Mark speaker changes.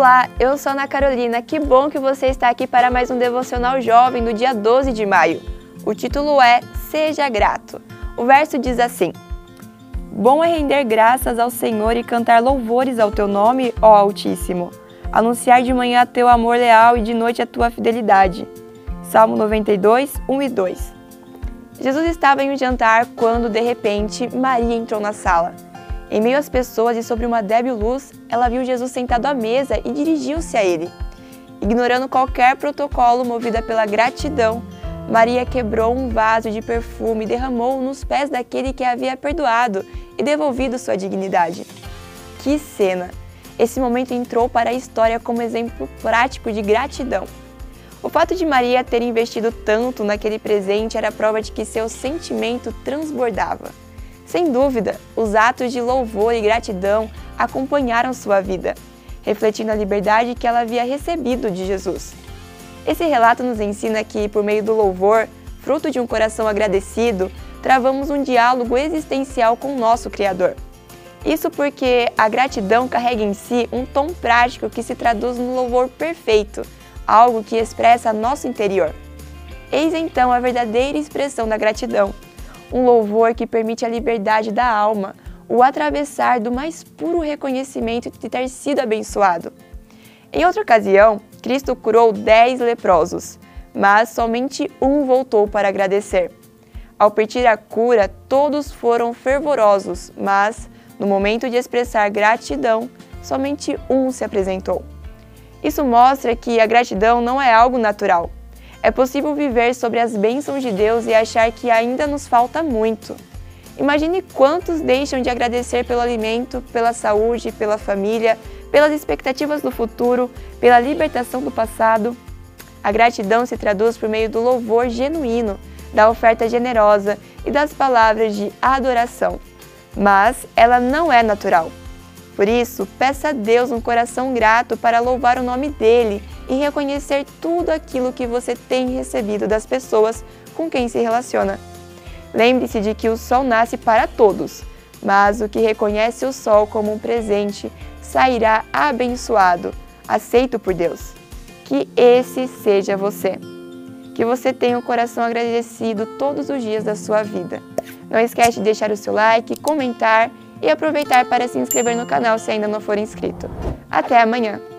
Speaker 1: Olá, eu sou Ana Carolina. Que bom que você está aqui para mais um devocional jovem do dia 12 de maio. O título é Seja Grato. O verso diz assim: Bom é render graças ao Senhor e cantar louvores ao teu nome, ó Altíssimo. Anunciar de manhã teu amor leal e de noite a tua fidelidade. Salmo 92, 1 e 2. Jesus estava em um jantar quando, de repente, Maria entrou na sala. Em meio às pessoas e sobre uma débil luz, ela viu Jesus sentado à mesa e dirigiu-se a ele. Ignorando qualquer protocolo movida pela gratidão, Maria quebrou um vaso de perfume e derramou nos pés daquele que havia perdoado e devolvido sua dignidade. Que cena! Esse momento entrou para a história como exemplo prático de gratidão. O fato de Maria ter investido tanto naquele presente era prova de que seu sentimento transbordava. Sem dúvida, os atos de louvor e gratidão acompanharam sua vida, refletindo a liberdade que ela havia recebido de Jesus. Esse relato nos ensina que, por meio do louvor, fruto de um coração agradecido, travamos um diálogo existencial com o nosso Criador. Isso porque a gratidão carrega em si um tom prático que se traduz no louvor perfeito, algo que expressa nosso interior. Eis então a verdadeira expressão da gratidão um louvor que permite a liberdade da alma, o atravessar do mais puro reconhecimento de ter sido abençoado. Em outra ocasião, Cristo curou dez leprosos, mas somente um voltou para agradecer. Ao pedir a cura, todos foram fervorosos, mas, no momento de expressar gratidão, somente um se apresentou. Isso mostra que a gratidão não é algo natural, é possível viver sobre as bênçãos de Deus e achar que ainda nos falta muito. Imagine quantos deixam de agradecer pelo alimento, pela saúde, pela família, pelas expectativas do futuro, pela libertação do passado. A gratidão se traduz por meio do louvor genuíno, da oferta generosa e das palavras de adoração. Mas ela não é natural. Por isso, peça a Deus um coração grato para louvar o nome dele e reconhecer tudo aquilo que você tem recebido das pessoas com quem se relaciona. Lembre-se de que o sol nasce para todos, mas o que reconhece o sol como um presente sairá abençoado, aceito por Deus. Que esse seja você. Que você tenha o um coração agradecido todos os dias da sua vida. Não esquece de deixar o seu like, comentar e aproveitar para se inscrever no canal se ainda não for inscrito. Até amanhã!